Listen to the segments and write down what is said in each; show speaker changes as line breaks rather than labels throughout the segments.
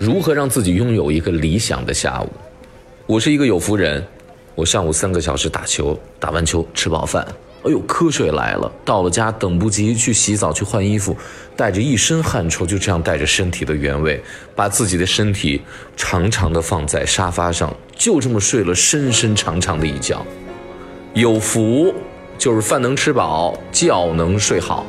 如何让自己拥有一个理想的下午？我是一个有福人，我上午三个小时打球，打完球吃饱饭，哎呦瞌睡来了，到了家等不及去洗澡去换衣服，带着一身汗臭，就这样带着身体的原味，把自己的身体长长的放在沙发上，就这么睡了深深长长的一觉。有福就是饭能吃饱，觉能睡好。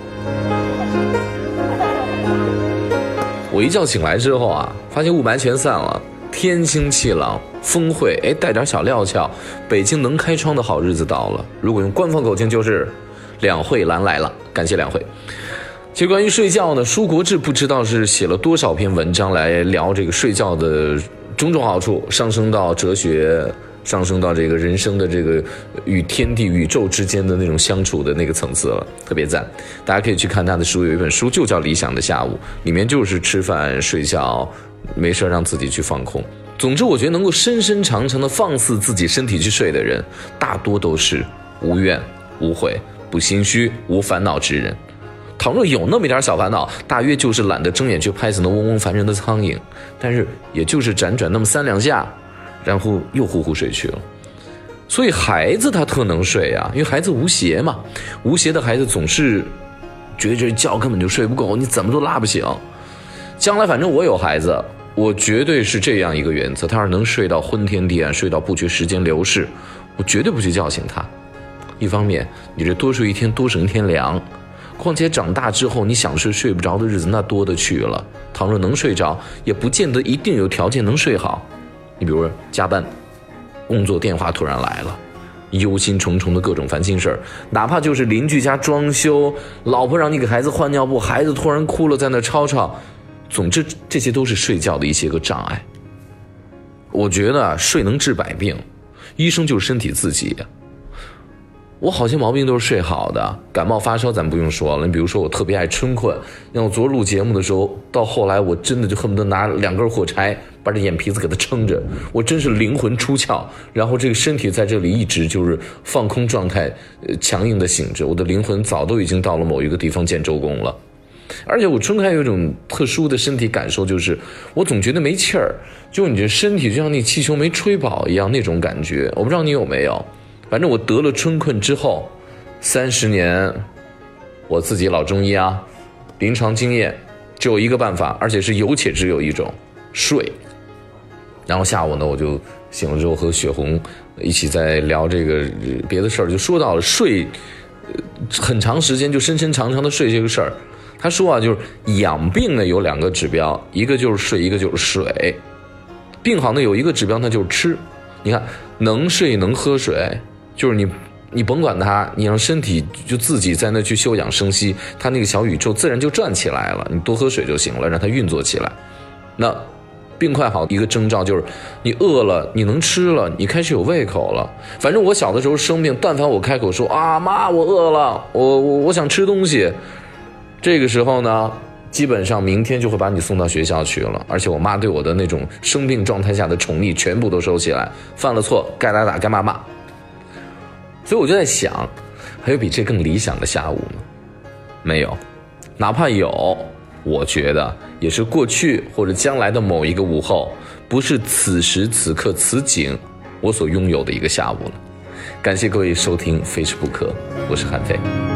我一觉醒来之后啊，发现雾霾全散了，天清气朗，风会哎带点小料峭，北京能开窗的好日子到了。如果用官方口径就是，两会蓝来了，感谢两会。其实关于睡觉呢，舒国志不知道是写了多少篇文章来聊这个睡觉的种种好处，上升到哲学。上升到这个人生的这个与天地宇宙之间的那种相处的那个层次了，特别赞。大家可以去看他的书，有一本书就叫《理想的下午》，里面就是吃饭、睡觉，没事让自己去放空。总之，我觉得能够深深长长的放肆自己身体去睡的人，大多都是无怨无悔、不心虚、无烦恼之人。倘若有那么一点小烦恼，大约就是懒得睁眼去拍死那嗡嗡烦人的苍蝇，但是也就是辗转那么三两下。然后又呼呼睡去了，所以孩子他特能睡呀，因为孩子无邪嘛，无邪的孩子总是觉着觉根本就睡不够，你怎么都拉不醒。将来反正我有孩子，我绝对是这样一个原则：他要是能睡到昏天地暗，睡到不觉时间流逝，我绝对不去叫醒他。一方面，你这多睡一天多省一天粮；况且长大之后，你想睡睡不着的日子那多的去了。倘若能睡着，也不见得一定有条件能睡好。你比如加班，工作电话突然来了，忧心忡忡的各种烦心事儿，哪怕就是邻居家装修，老婆让你给孩子换尿布，孩子突然哭了，在那吵吵，总之这些都是睡觉的一些个障碍。我觉得睡能治百病，医生就是身体自己。我好些毛病都是睡好的，感冒发烧咱不用说了。你比如说我特别爱春困，像我昨儿录节目的时候，到后来我真的就恨不得拿两根火柴把这眼皮子给它撑着，我真是灵魂出窍，然后这个身体在这里一直就是放空状态，呃，强硬的醒着，我的灵魂早都已经到了某一个地方见周公了。而且我春开有一种特殊的身体感受，就是我总觉得没气儿，就你这身体就像那气球没吹饱一样那种感觉，我不知道你有没有。反正我得了春困之后，三十年，我自己老中医啊，临床经验只有一个办法，而且是有且只有一种，睡。然后下午呢，我就醒了之后和雪红一起在聊这个别的事儿，就说到了睡，很长时间就深深长长的睡这个事儿。他说啊，就是养病呢有两个指标，一个就是睡，一个就是水。病好呢有一个指标，那就是吃。你看，能睡能喝水。就是你，你甭管它，你让身体就自己在那去休养生息，它那个小宇宙自然就转起来了。你多喝水就行了，让它运作起来。那病快好一个征兆就是你饿了，你能吃了，你开始有胃口了。反正我小的时候生病，但凡我开口说啊妈，我饿了，我我我想吃东西，这个时候呢，基本上明天就会把你送到学校去了。而且我妈对我的那种生病状态下的宠溺全部都收起来，犯了错该打打该骂骂。所以我就在想，还有比这更理想的下午吗？没有，哪怕有，我觉得也是过去或者将来的某一个午后，不是此时此刻此景我所拥有的一个下午了。感谢各位收听《非吃不可》，我是韩非。